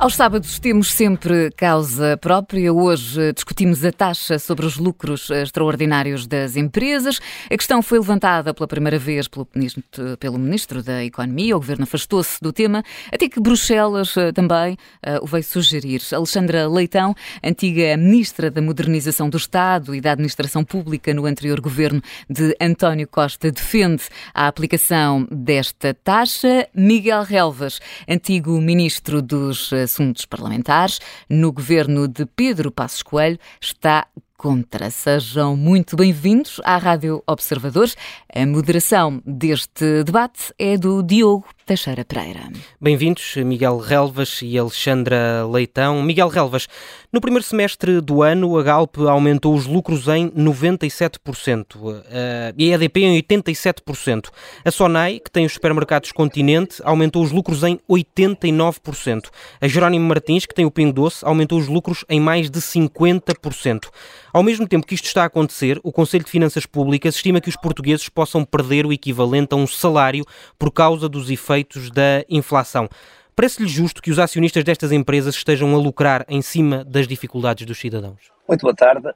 Aos sábados temos sempre causa própria. Hoje discutimos a taxa sobre os lucros extraordinários das empresas. A questão foi levantada pela primeira vez pelo ministro, pelo ministro da Economia. O governo afastou-se do tema, até que Bruxelas eh, também uh, o veio sugerir. Alexandra Leitão, antiga ministra da Modernização do Estado e da Administração Pública no anterior governo de António Costa, defende a aplicação desta taxa. Miguel Relvas, antigo ministro dos assuntos parlamentares no governo de Pedro Passos Coelho está contra. Sejam muito bem-vindos à Rádio Observadores. A moderação deste debate é do Diogo Teixeira Pereira. Bem-vindos, Miguel Relvas e Alexandra Leitão. Miguel Relvas, no primeiro semestre do ano, a Galp aumentou os lucros em 97% eh, e a EDP em 87%. A Sonai, que tem os supermercados Continente, aumentou os lucros em 89%. A Jerónimo Martins, que tem o Pingo Doce, aumentou os lucros em mais de 50%. Ao mesmo tempo que isto está a acontecer, o Conselho de Finanças Públicas estima que os portugueses possam perder o equivalente a um salário por causa dos efeitos efeitos da inflação. Parece-lhe justo que os acionistas destas empresas estejam a lucrar em cima das dificuldades dos cidadãos? Muito boa tarde.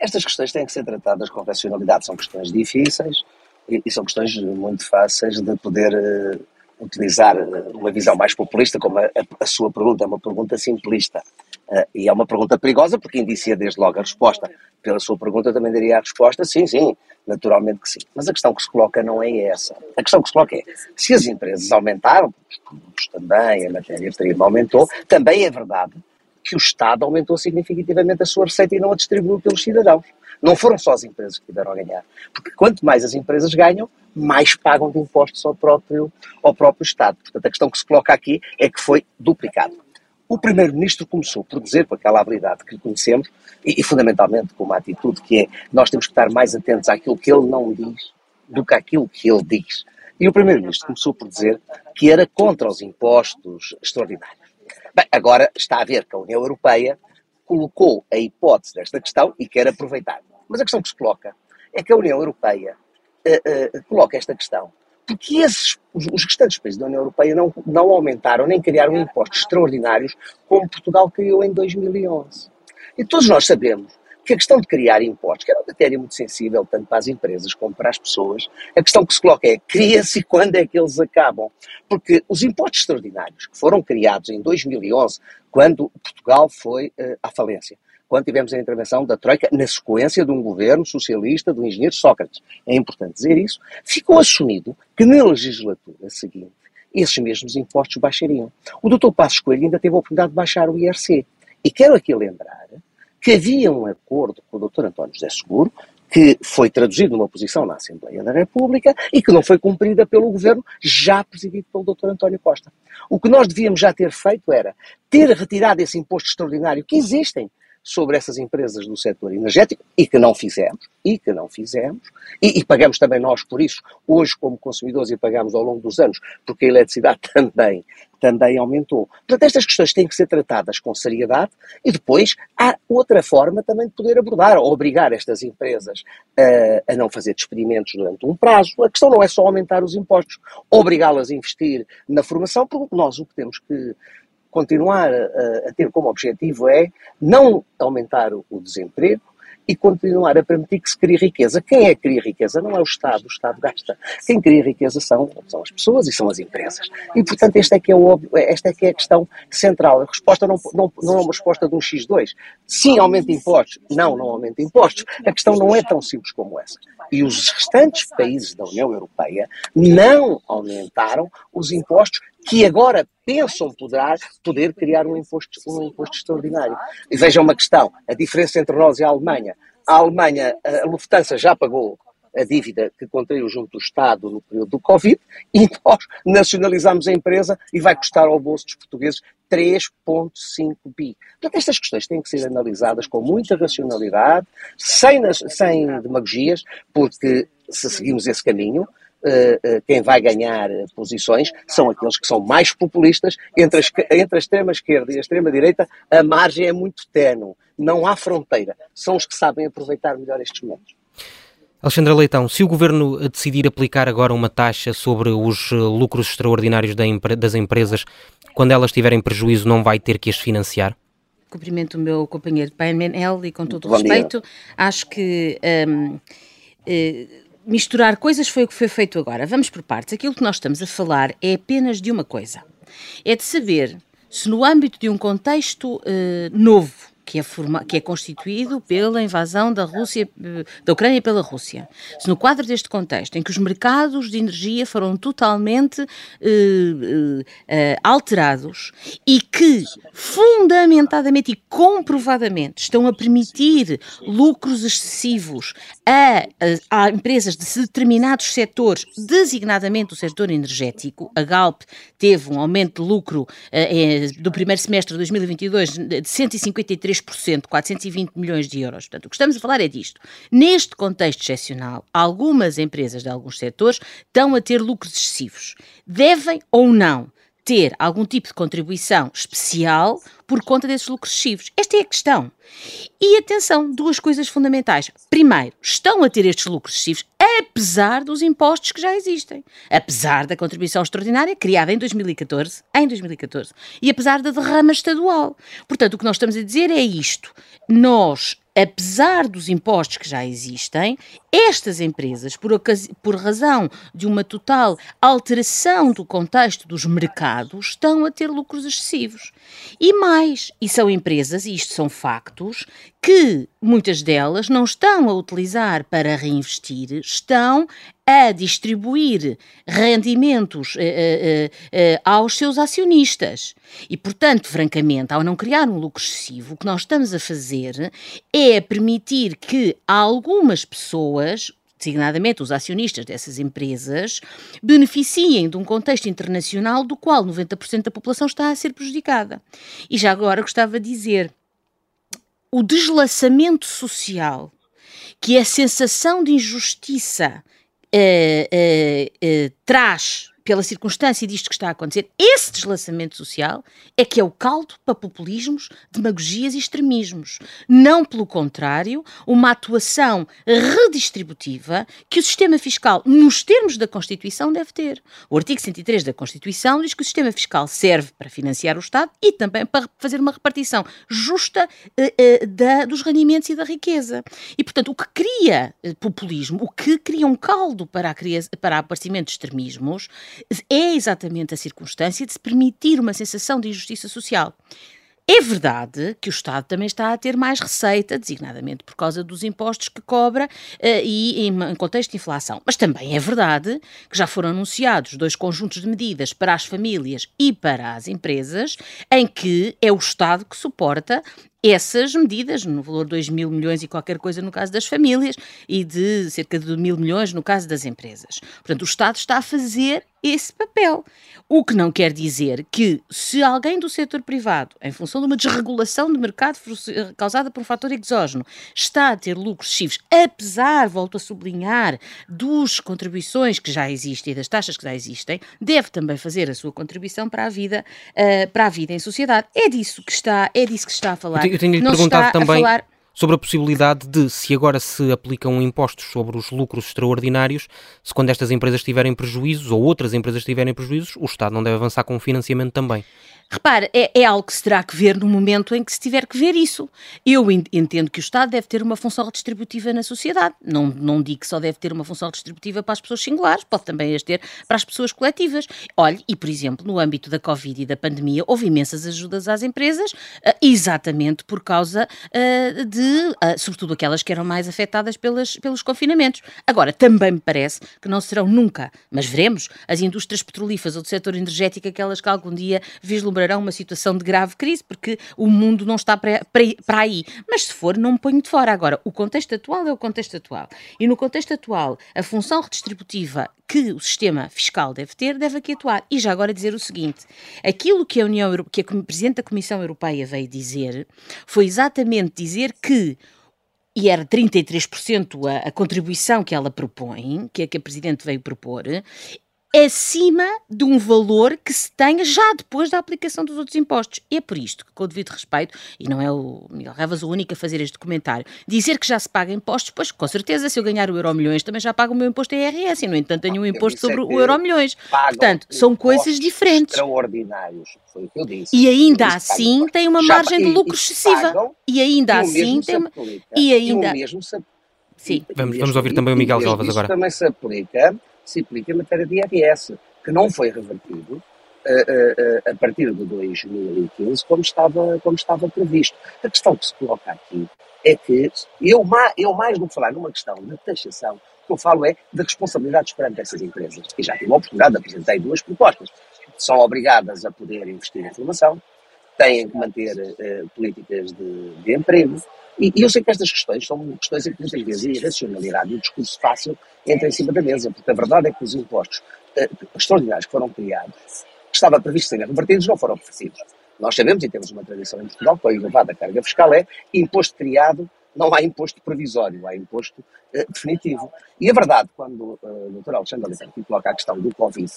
Estas questões têm que ser tratadas com racionalidade. São questões difíceis e, são questões muito fáceis de poder uh, utilizar eh, uma visão mais populista, como a, a, sua pergunta é uma pergunta simplista. Uh, e é uma pergunta perigosa porque indicia desde logo a resposta. Pela sua pergunta também daria a resposta, sim, sim, naturalmente que sim. Mas a questão que se coloca não é essa. A questão que se coloca é, se as empresas aumentaram, também, a matéria-prima aumentou, também é verdade que o Estado aumentou significativamente a sua receita e não a distribuiu pelos cidadãos. Não foram só as empresas que tiveram a ganhar. Porque quanto mais as empresas ganham, mais pagam de impostos ao próprio, ao próprio Estado. Portanto, a questão que se coloca aqui é que foi duplicado. O Primeiro-Ministro começou por dizer, com aquela habilidade que conhecemos, e, e, fundamentalmente com uma atitude que é nós temos que estar mais atentos àquilo que ele não diz do que àquilo que ele diz. E o Primeiro-Ministro começou por dizer que era contra os impostos extraordinários. Bem, agora está a ver que a União Europeia colocou a hipótese desta questão e quer aproveitar. Mas a questão que se coloca é que a União Europeia uh, uh, coloca esta questão porque esses, os restantes países da União Europeia não, não aumentaram nem criaram impostos extraordinários como Portugal criou em 2011. E todos nós sabemos que a questão de criar impostos, que é uma matéria muito sensível tanto para as empresas como para as pessoas, a questão que se coloca é cria-se e quando é que eles acabam? Porque os impostos extraordinários que foram criados em 2011, quando Portugal foi uh, à falência, quando tivemos a intervenção da Troika na sequência de um governo socialista do engenheiro Sócrates. É importante dizer isso. Ficou assumido que na legislatura seguinte esses mesmos impostos baixariam. O doutor Passos Coelho ainda teve a oportunidade de baixar o IRC. E quero aqui lembrar que havia um acordo com o doutor António José Seguro, que foi traduzido numa posição na Assembleia da República e que não foi cumprida pelo governo já presidido pelo Dr. António Costa. O que nós devíamos já ter feito era ter retirado esse imposto extraordinário que existem sobre essas empresas do setor energético e que não fizemos, e que não fizemos, e, e, pagamos também nós por isso, hoje como consumidores e pagamos ao longo dos anos, porque a eletricidade também, também aumentou. Portanto, estas questões têm que ser tratadas com seriedade e depois há outra forma também de poder abordar, obrigar estas empresas a, a não fazer despedimentos durante um prazo. A questão não é só aumentar os impostos, obrigá-las a investir na formação, porque nós o que temos que continuar a, a, ter como objetivo é não aumentar o, desemprego, e continuar a permitir que se crie riqueza. Quem é que cria riqueza? Não é o Estado, o Estado gasta. Quem cria riqueza são, são as pessoas e são as empresas. E, portanto, esta é que é, o, esta é, que é a questão central. A resposta não, não, não é uma resposta de um X2. Sim, aumenta impostos. Não, não aumenta impostos. A questão não é tão simples como essa. E os restantes países da União Europeia não aumentaram os impostos que agora pensam poder, poder criar um imposto, um imposto extraordinário. E vejam uma questão, a diferença entre nós e a Alemanha. A Alemanha, a Lufthansa já pagou a dívida que contraiu junto do Estado no período do Covid e nós nacionalizamos a empresa e vai custar ao bolso dos portugueses 3,5 bi. Portanto, estas questões têm que ser analisadas com muita racionalidade, sem, sem demagogias, porque se seguimos esse caminho, quem vai ganhar uh, posições são aqueles que são mais populistas. Entre, as, entre a extrema-esquerda e a extrema-direita, a margem é muito tenue. Não há fronteira. São os que sabem aproveitar melhor estes momentos. Alexandra Leitão, se o Governo decidir aplicar agora uma taxa sobre os lucros extraordinários das empresas, quando elas tiverem prejuízo, não vai ter que as financiar? Cumprimento o meu companheiro de painel e com todo o respeito, acho que um, eh, misturar coisas foi o que foi feito agora. Vamos por partes. Aquilo que nós estamos a falar é apenas de uma coisa: é de saber se no âmbito de um contexto uh, novo que é, forma, que é constituído pela invasão da Rússia, da Ucrânia pela Rússia. Se no quadro deste contexto, em que os mercados de energia foram totalmente eh, eh, alterados e que fundamentadamente e comprovadamente estão a permitir lucros excessivos a, a, a empresas de determinados setores, designadamente o setor energético, a Galp teve um aumento de lucro eh, do primeiro semestre de 2022 de 153 3%, 420 milhões de euros. Portanto, o que estamos a falar é disto. Neste contexto excepcional, algumas empresas de alguns setores estão a ter lucros excessivos. Devem ou não ter algum tipo de contribuição especial por conta desses lucros excessivos? Esta é a questão. E atenção, duas coisas fundamentais. Primeiro, estão a ter estes lucros excessivos apesar dos impostos que já existem, apesar da contribuição extraordinária criada em 2014, em 2014, e apesar da derrama estadual. Portanto, o que nós estamos a dizer é isto. Nós apesar dos impostos que já existem, estas empresas, por, por, razão de uma total alteração do contexto dos mercados, estão a ter lucros excessivos. E mais, e são empresas, e isto são factos, que muitas delas não estão a utilizar para reinvestir, estão a distribuir rendimentos eh, eh, eh, aos seus acionistas. E, portanto, francamente, ao não criar um lucro excessivo, o que nós estamos a fazer é permitir que algumas pessoas, designadamente os acionistas dessas empresas, beneficiem de um contexto internacional do qual 90% da população está a ser prejudicada. E já agora gostava de dizer o deslaçamento social, que é a sensação de injustiça traz pela circunstância disto que está a acontecer, esse deslaçamento social é que é o caldo para populismos, demagogias e extremismos. Não, pelo contrário, uma atuação redistributiva que o sistema fiscal, nos termos da Constituição, deve ter. O artigo 103 da Constituição diz que o sistema fiscal serve para financiar o Estado e também para fazer uma repartição justa eh, eh, da, dos rendimentos e da riqueza. E, portanto, o que cria eh, populismo, o que cria um caldo para, a, para o aparecimento de extremismos, é exatamente a circunstância de se permitir uma sensação de injustiça social. É verdade que o Estado também está a ter mais receita, designadamente por causa dos impostos que cobra uh, e em, em, contexto de inflação. Mas também é verdade que já foram anunciados dois conjuntos de medidas para as famílias e para as empresas, em que é o Estado que suporta essas medidas, no valor de 2 mil milhões e qualquer coisa no caso das famílias e de cerca de mil milhões no caso das empresas. Portanto, o Estado está a fazer esse papel. O que não quer dizer que, se alguém do setor privado, em função de uma desregulação de mercado causada por um fator exógeno, está a ter lucros excessivos, apesar, volto a sublinhar, dos contribuições que já existem e das taxas que já existem, deve também fazer a sua contribuição para a vida, uh, para a vida em sociedade. É disso que está, é disso que está a falar. Eu tenho-lhe perguntado também. Falar sobre a possibilidade de, se agora se aplicam impostos sobre os lucros extraordinários, se quando estas empresas tiverem prejuízos ou outras empresas tiverem prejuízos, o Estado não deve avançar com o financiamento também. Repare, é, é, algo que se terá que ver no momento em que se tiver que ver isso. Eu entendo que o Estado deve ter uma função redistributiva na sociedade. Não, não digo que só deve ter uma função redistributiva para as pessoas singulares, pode também as ter para as pessoas coletivas. Olhe, e por exemplo, no âmbito da Covid e da pandemia, houve imensas ajudas às empresas, uh, exatamente por causa uh, de, uh, sobretudo aquelas que eram mais afetadas pelas, pelos confinamentos. Agora, também me parece que não serão nunca, mas veremos, as indústrias petrolíferas ou do setor energético, aquelas que algum dia vislumbrarão vislumbrarão uma situação de grave crise, porque o mundo não está para, aí. Mas se for, não me ponho de fora. Agora, o contexto atual é o contexto atual. E no contexto atual, a função redistributiva que o sistema fiscal deve ter, deve aqui atuar. E já agora dizer o seguinte: aquilo que a União que a Presidente da Comissão Europeia veio dizer foi exatamente dizer que e era 33% a, a contribuição que ela propõe, que, é que a Presidente veio propor, acima de um valor que se tenha já depois da aplicação dos outros impostos. E é por isto que, com o devido respeito, e não é o Miguel Ravas o único a fazer este comentário, dizer que já se paga impostos, pois com certeza se eu ganhar o euro milhões também já pago o meu imposto IRS e no entanto tenho um imposto sobre o euro milhões. Portanto, são coisas diferentes. Extraordinários, foi o que eu disse. E ainda assim tem uma margem de lucro excessiva. E ainda assim tem uma... E ainda... Sim. Vamos, vamos ouvir também o Miguel Galvas agora. também se aplica se aplica em matéria de IRS, que não foi revertido uh, uh, a partir de 2015 como estava, como estava previsto. A questão que se coloca aqui é que eu, eu mais do que falar numa questão de taxação, o que eu falo é de responsabilidades perante essas empresas. E já tive a oportunidade de apresentar duas propostas. São obrigadas a poder investir em formação, têm que manter uh, políticas de, de emprego, e, eu sei que estas questões são questões em que muitas vezes a irracionalidade e o discurso fácil entram em cima da mesa, porque a verdade é que os impostos uh, extraordinários que foram criados, que estava previsto serem revertidos, não foram revertidos. Nós sabemos e temos uma tradição em Portugal, que a elevada carga fiscal é imposto criado, não há imposto provisório, há imposto uh, definitivo. E a verdade, quando uh, o Dr. Alexandre Alexandre coloca a questão do Covid,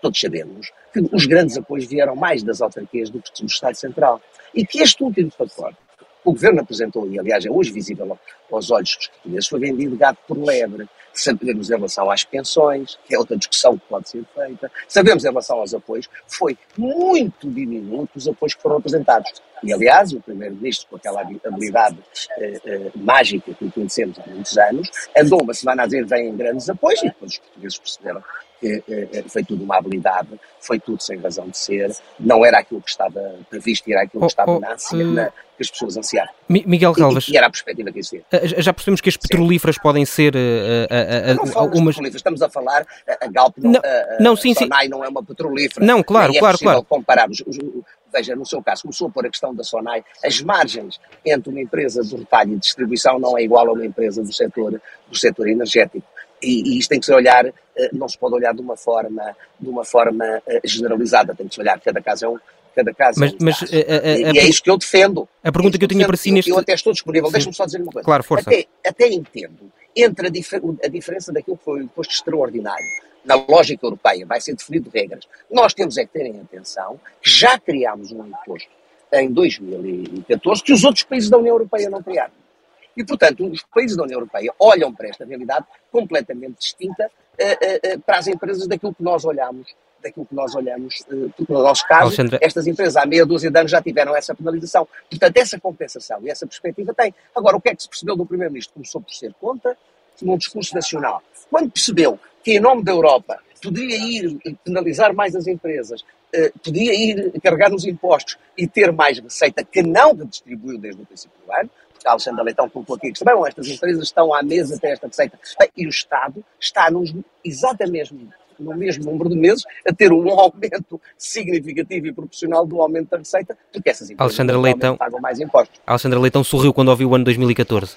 todos sabemos que os grandes apoios vieram mais das autarquias do que do Estado Central. E que este último pacote o governo apresentou, e aliás é hoje visível aos olhos dos portugueses, foi vendido gato por lebre. Sabemos em relação às pensões, que é outra discussão que pode ser feita. Sabemos em relação aos apoios, foi muito diminuto os apoios que foram apresentados. E, aliás, o Primeiro-Ministro, com aquela habilidade eh, eh, mágica que conhecemos há muitos anos, andou uma semana a dizer vêm grandes apoios e depois os portugueses perceberam foi tudo uma habilidade, foi tudo sem razão de ser, não era aquilo que estava previsto, era aquilo que oh, estava oh, na, uh... na, que as pessoas ansiavam. Miguel Galvas. E, e, era a perspectiva que existia. Eh, já percebemos que as petrolíferas sim. podem ser. Uh, uh, não falamos umas... petrolíferas, estamos a falar. A Galp não, não, não sim, sim. não é uma petrolífera. Não, claro, é claro, claro. compararmos. Veja, no seu caso, começou a pôr a questão da Sonai, as margens entre uma empresa de retalho e distribuição não é igual a uma empresa do setor, do setor energético e, e isto tem que ser olhar, eh, não se pode olhar de uma forma, de uma forma eh, generalizada, tem que se olhar, cada caso é um, cada caso mas, é um mas. A, a, e é isso que eu defendo. A pergunta é que eu tinha para si neste... Eu, eu até estou disponível, deixa-me só dizer uma coisa. Claro, força. Até, até entendo, entre a, dif a diferença daquilo que foi o imposto extraordinário, na lógica europeia, vai ser definido regras. Nós temos é que ter em atenção que já criámos um imposto em 2014 que os outros países da União Europeia não criaram. E, portanto, os países da União Europeia olham para esta realidade completamente distinta para as empresas daquilo que nós olhamos daquilo que nós olhamos, porque no nosso caso, Alexandre... estas empresas há meia dúzia de anos já tiveram essa penalização. Portanto, essa compensação e essa perspectiva tem. Agora, o que é que se percebeu do Primeiro-Ministro? Começou por ser contra, num discurso nacional. Quando percebeu que, em nome da Europa, poderia ir penalizar mais as empresas, podia ir carregar nos impostos e ter mais receita que não redistribuiu desde o princípio do ano, a Alexandra Leitão colocou aqui bom, estas empresas estão à mesa até esta receita. E o Estado está nos, exatamente no mesmo número de meses a ter um aumento significativo e proporcional do aumento da receita, porque essas empresas Alexandra Leitão, pagam mais impostos. Alexandra Leitão sorriu quando ouviu o ano 2014.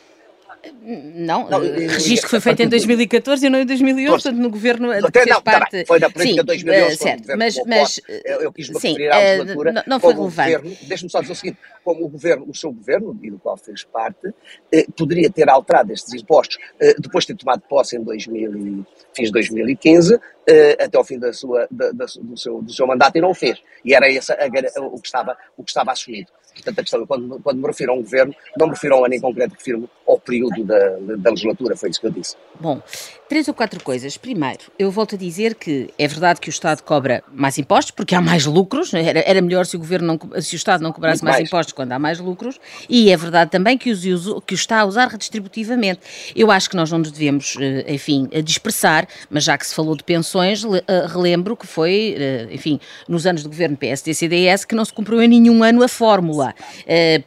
Não, não eh, registro que foi feito em 2014 e não em 2011, portanto no governo de que fez parte... Tá foi na política de 2011, certo, mas, mas eu, eu quis me sim, referir à eh, legislatura não, não foi relevante. Deixe-me só dizer o seguinte, como o governo, o seu governo, e do qual fez parte, eh, poderia ter alterado estes impostos eh, depois de ter tomado posse em 2000 e, fins de 2015, eh, até ao fim da sua, da, da, do, seu, do seu mandato e não o fez. E era esse a, o, que estava, o que estava assumido. Portanto, a questão, quando, quando me refiro a um governo, não me refiro a um ano em concreto, refiro ao período da, da legislatura, foi isso que eu disse. Bom, três ou quatro coisas. Primeiro, eu volto a dizer que é verdade que o Estado cobra mais impostos, porque há mais lucros, era, era melhor se o, governo não, se o Estado não cobrasse mais, mais, impostos quando há mais lucros, e é verdade também que, os, que o está a usar redistributivamente. Eu acho que nós não nos devemos, eh, enfim, dispersar, mas já que se falou de pensões, eh, relembro que foi, eh, enfim, nos anos do governo PSD-CDS que não se cumpriu em nenhum ano a fórmula,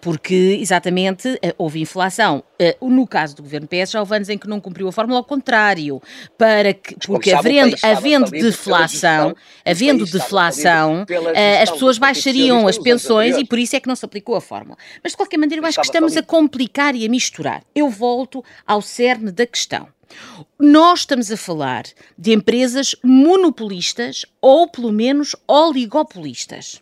porque exatamente houve inflação. No caso do governo PS, já houve anos em que não cumpriu a fórmula, ao contrário, para que, porque havendo, havendo deflação, havendo deflação, as pessoas baixariam as pensões e por isso é que não se aplicou a fórmula. Mas de qualquer maneira, eu acho que estamos a complicar e a misturar. Eu volto ao cerne da questão. Nós estamos a falar de empresas monopolistas ou, pelo menos, oligopolistas.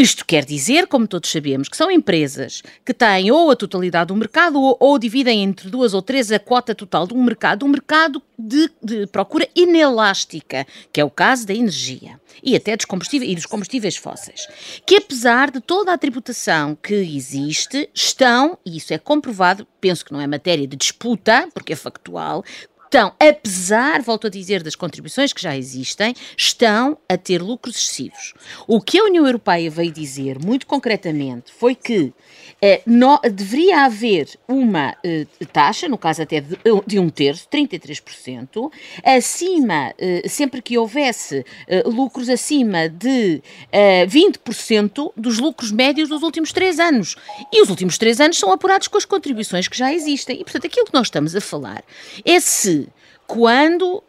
Isto quer dizer, como todos sabemos, que são empresas que têm ou a totalidade do mercado ou, ou dividem entre duas ou três a cota total um mercado, um mercado de, de, procura inelástica, que é o caso da energia e até dos combustíveis, e dos combustíveis fósseis, que apesar de toda a tributação que existe, estão, e isso é comprovado, penso que não é matéria de disputa, porque é factual, estão, apesar, volto a dizer, das contribuições que já existem, estão a ter lucros excessivos. O que a União Europeia veio dizer, muito concretamente, foi que eh, no, deveria haver uma eh, taxa, no caso até de, de, um terço, 33%, acima, eh, sempre que houvesse eh, lucros acima de 20% eh, dos lucros médios dos últimos três anos. E os últimos três anos são apurados com as contribuições que já existem. E, portanto, aquilo que nós estamos a falar é se quando uh, uh,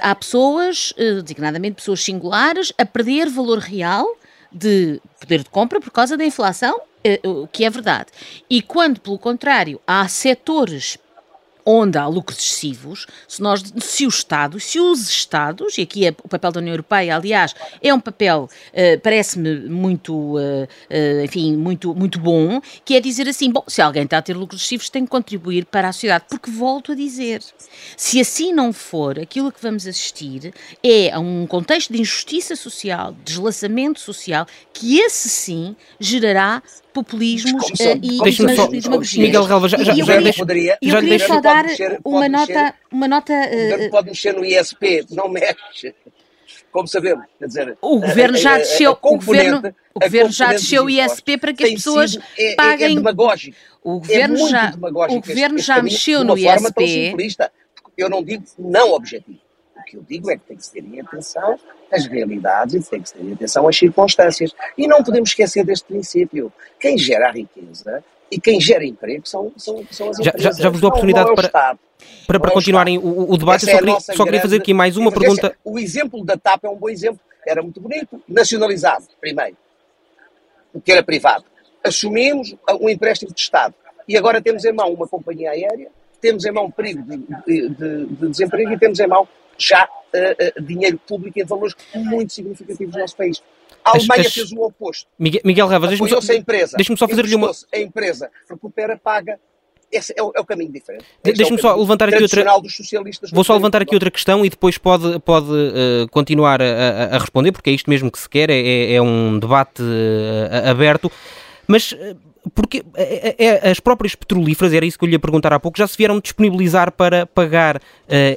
há pessoas, uh, designadamente pessoas singulares, a perder valor real de poder de compra por causa da inflação, o que é verdade. E quando, pelo contrário, há setores onde há lucros excessivos, se, nós, se o Estado, se os Estados, e aqui é o papel da União Europeia, aliás, é um papel, uh, parece-me muito, uh, uh, enfim, muito, muito bom, que é dizer assim, bom, se alguém está a ter lucros excessivos tem que contribuir para a sociedade, porque volto a dizer, se assim não for, aquilo que vamos assistir é a um contexto de injustiça social, de deslaçamento social, que esse sim gerará populismos uh, e demagogia. Miguel Relva, já, já, já, já, deixa, poderia, eu queria só dar mexer, uma, nota, mexer, uma nota... Uh, pode mexer no ISP, não mexe. Como sabemos, quer dizer... O governo já desceu, o governo, o governo já desceu o ISP para que as pessoas sido, é, paguem... É, é demagógico. O governo é já, o governo já mexeu no ISP... Eu não digo não objetivo que eu digo é que tem que se ter em atenção as realidades e tem que se ter em atenção as circunstâncias. E não podemos esquecer deste princípio. Quem gera a riqueza e quem gera emprego são, são, são as empresas. Já, já, vos dou a oportunidade para, Estado, para, para continuarem o, o, debate. eu só, é queria, só queria fazer aqui mais uma pergunta. O exemplo da TAP é um bom exemplo. Era muito bonito. Nacionalizado, primeiro. Que era privado. Assumimos um empréstimo de Estado. E agora temos em mão uma companhia aérea, temos em mão um perigo de, de, de desemprego e temos em mão já uh, uh, dinheiro público em valores muito significativos no nosso país. A Alemanha as, fez o oposto. Miguel, Miguel Revas, deixa-me só, deixa só fazer-lhe uma... A empresa recupera, paga, esse é o, é o, caminho diferente. De, Deixa-me é só levantar aqui outra. Vou só levantar aqui outra questão e depois pode, pode uh, continuar a, a, responder, porque é isto mesmo que se quer, é, é um debate uh, aberto. Mas uh, porque é, é, as próprias petrolíferas, era isso que eu lhe ia perguntar há pouco, já se vieram disponibilizar para pagar uh,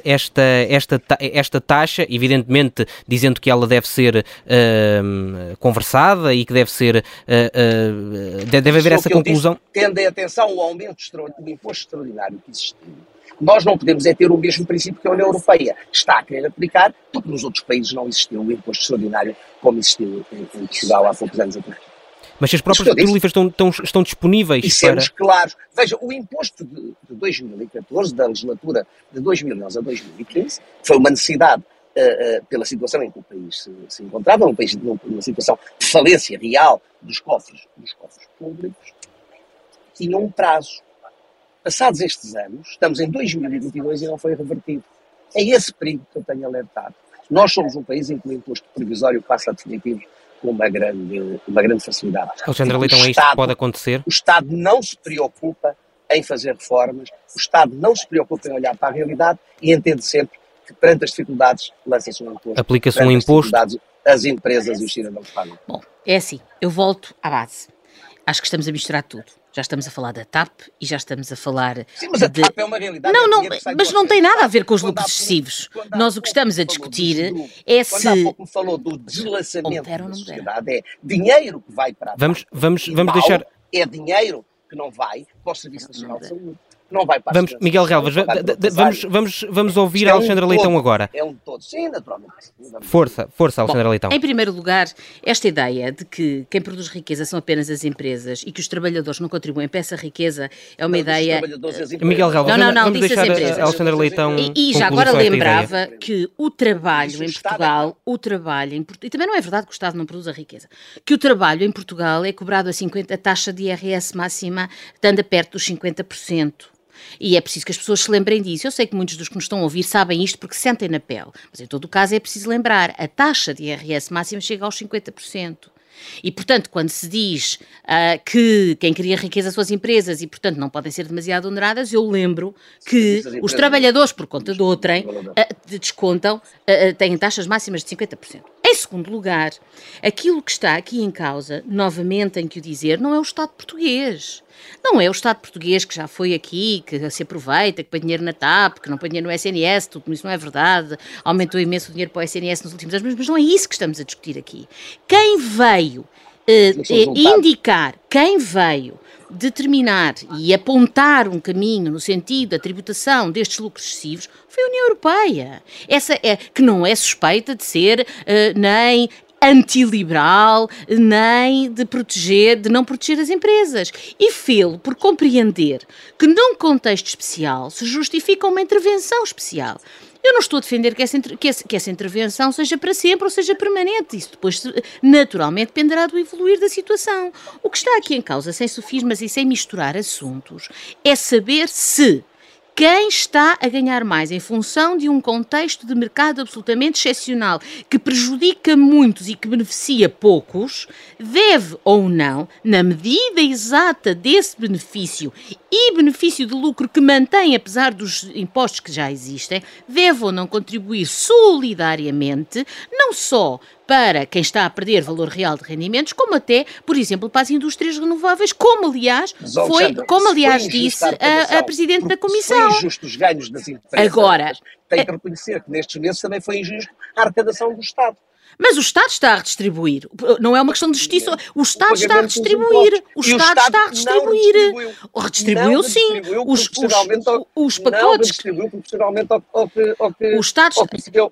esta, esta, esta taxa, evidentemente dizendo que ela deve ser uh, conversada e que deve ser. Uh, deve haver essa conclusão. Tendo em atenção o aumento do imposto extraordinário que existiu. Nós não podemos é ter o mesmo princípio que a União Europeia está a querer aplicar, porque nos outros países não existiu o imposto extraordinário como existiu em, em Portugal há poucos anos atrás. Mas se as próprias petrolíferas estão, estão, estão disponíveis e sermos para... claros. Veja, o imposto de, de 2014, da legislatura de 2011 a 2015, foi uma necessidade uh, uh, pela situação em que o país se, se encontrava, um país numa situação de falência real dos cofres, dos cofres públicos, tinha um prazo. Passados estes anos, estamos em 2022 e não foi revertido. É esse perigo que eu tenho alertado. Nós somos um país em que o imposto provisório passa a definitivo com uma grande, uma grande facilidade. Alexandre Leitão, é isto que pode acontecer? O Estado não se preocupa em fazer reformas, o Estado não se preocupa em olhar para a realidade e entende sempre que perante as dificuldades lança-se um imposto. Aplica-se um imposto. As empresas e os cidadãos pagam. Bom, é assim, eu volto à base. Acho que estamos a misturar tudo. Já estamos a falar da TAP e já estamos a falar. Sim, mas a de... TAP é uma realidade. Não, não, mas não tem nada a ver com os lucros excessivos. Nós o que estamos a discutir é se. Quando há pouco me falou do deslaçamento da sociedade, é dinheiro que vai para a Vamos, vamos, vamos deixar. É dinheiro que não vai para o Serviço Nacional de Saúde não vai para vamos, Miguel Relvas, vamos, vamos, vamos ouvir a Alexandra é um Leitão agora. É um todo, sim, naturalmente. Força, força, Alexandra Bom, Leitão. Em primeiro lugar, esta ideia de que quem produz riqueza são apenas as empresas e que os trabalhadores não contribuem para essa riqueza é uma não, ideia. Miguel Relvas, não, não, não, vamos deixar a Alexandra Leitão. E, e já agora lembrava que o trabalho em Portugal, o trabalho em Portugal, e também não é verdade que o Estado não produz a riqueza, que o trabalho em Portugal é cobrado a 50, a taxa de IRS máxima, estando perto dos 50%. E é preciso que as pessoas se lembrem disso. Eu sei que muitos dos que nos estão a ouvir sabem isto porque sentem na pele, mas em todo o caso é preciso lembrar: a taxa de IRS máxima chega aos 50%. E, portanto, quando se diz uh, que quem cria riqueza são as empresas e, portanto, não podem ser demasiado oneradas, eu lembro que os trabalhadores, por conta do outrem, uh, descontam, uh, têm taxas máximas de 50%. Em segundo lugar, aquilo que está aqui em causa, novamente tenho que o dizer, não é o Estado português. Não é o Estado português que já foi aqui, que se aproveita, que põe dinheiro na TAP, que não põe dinheiro no SNS, tudo isso não é verdade, aumentou imenso o dinheiro para o SNS nos últimos anos, mas não é isso que estamos a discutir aqui. Quem veio eh, eh, indicar, quem veio determinar e apontar um caminho no sentido da tributação destes lucros excessivos foi a União Europeia. Essa é que não é suspeita de ser uh, nem antiliberal, nem de proteger, de não proteger as empresas. E fê-lo por compreender que num contexto especial se justifica uma intervenção especial. Eu não estou a defender que essa, que, essa, que essa, intervenção seja para sempre ou seja permanente. Isso depois, naturalmente, dependerá do evoluir da situação. O que está aqui em causa, sem sofismas e sem misturar assuntos, é saber se quem está a ganhar mais? Em função de um contexto de mercado absolutamente excepcional que prejudica muitos e que beneficia poucos, deve ou não, na medida exata desse benefício e benefício de lucro que mantém, apesar dos impostos que já existem, deve ou não contribuir solidariamente, não só para quem está a perder valor real de rendimentos, como até, por exemplo, para as indústrias renováveis, como aliás, foi, como aliás disse a, a Presidente da Comissão. Foi injusto os ganhos das empresas. Agora, tem que reconhecer que nestes meses também foi injusto a arrecadação do Estado. Mas o Estado está a redistribuir. Não é uma questão de justiça. O Estado está a redistribuir. O Estado está a redistribuir. Redistribuiu, sim. Os, os, os pacotes. Não redistribuiu proporcionalmente ao, que. O Estado.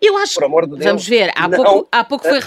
Eu acho. Vamos ver. Há pouco, há pouco, foi,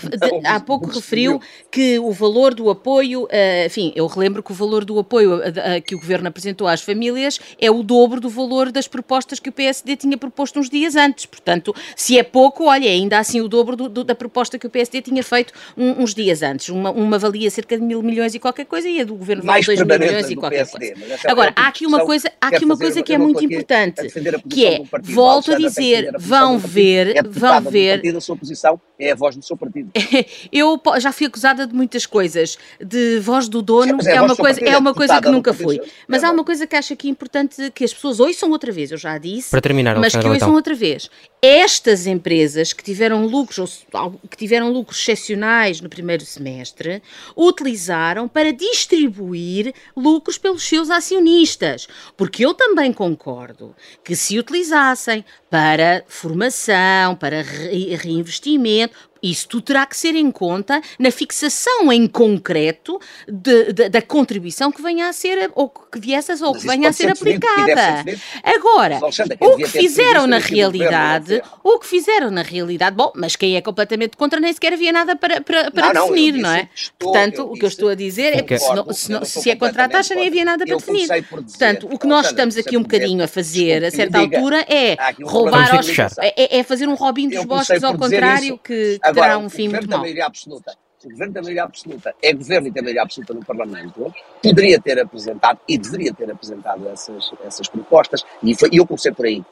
há pouco referiu que o valor do apoio. Eh, enfim, eu relembro que o valor do apoio eh, que o Governo apresentou às famílias é o dobro do valor das propostas que o PSD tinha proposto uns dias antes. Portanto, se é pouco, olha, é ainda assim o dobro do, do, da proposta que o PSD tinha feito um, uns dias antes. Uma, uma valia cerca de mil milhões e qualquer coisa e a do governo vale dois mil milhões e qualquer PSD, coisa. Agora, é há aqui uma coisa, há aqui uma coisa que é muito importante, que é, volto a dizer, vão ver, é vão ver... A sua posição é a voz do seu partido. Eu já fui acusada de muitas coisas, de voz do dono, é, é, uma coisa, é uma coisa que nunca fui. Mas há uma coisa que acho aqui importante que as pessoas ouçam outra vez, eu já disse, Para terminar, mas que ouçam outra vez. Estas empresas que tiveram lucros, que tiveram tiveram lucros excepcionais no primeiro semestre, utilizaram para distribuir lucros pelos seus acionistas. Porque eu também concordo que se utilizassem para formação, para reinvestimento, isso tudo terá que ser em conta na fixação em concreto de, de, da contribuição que venha a ser, ou que viesse, ou que venha a ser, aplicada. Ser Agora, o que fizeram na realidade, o que fizeram na realidade, bom, mas quem é completamente contra nem sequer havia nada para, para, para não, definir, não, é? Estou, Portanto, o que eu estou a dizer é que se, não, se, não, se é contra a taxa nem havia nada para definir. Portanto, o que nós estamos aqui um bocadinho a fazer a certa altura é roubar aos, é, é fazer um Robin dos bosques ao contrário que terá um fim muito mau. absoluta, o governo da maioria absoluta é governo e tem maioria absoluta no Parlamento, poderia ter apresentado e deveria ter apresentado essas, essas propostas, e, foi, eu comecei por aí.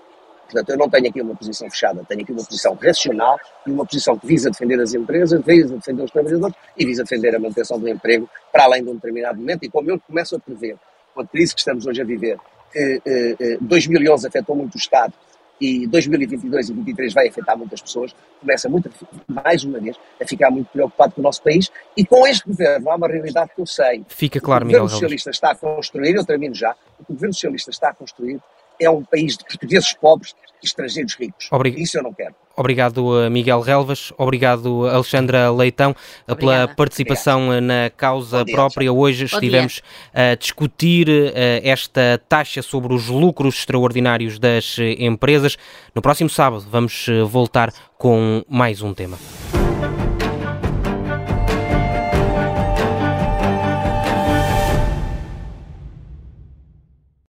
Portanto, eu não tenho aqui uma posição fechada, tenho aqui uma posição racional e uma posição que visa defender as empresas, visa defender os trabalhadores e visa defender a manutenção do emprego para além de um determinado momento. E como eu começo a prever, com a crise que estamos hoje a viver, que eh, eh, 2011 afetou muito o Estado e 2022 e 2023 vai afetar muitas pessoas, começa muito, mais uma vez, a ficar muito preocupado com o nosso país e com este governo. Há uma realidade que eu sei. Fica claro, o Miguel. O governo socialista está a construir, eu termino já, o que o governo socialista está a construir é um país de portugueses pobres e estrangeiros ricos. Obrig... Isso eu não quero. Obrigado, Miguel Relvas. Obrigado, Alexandra Leitão, Obrigada. pela participação Obrigado. na causa própria. Hoje estivemos a discutir eh, esta taxa sobre os lucros extraordinários das empresas. No próximo sábado vamos eh, voltar com mais um tema.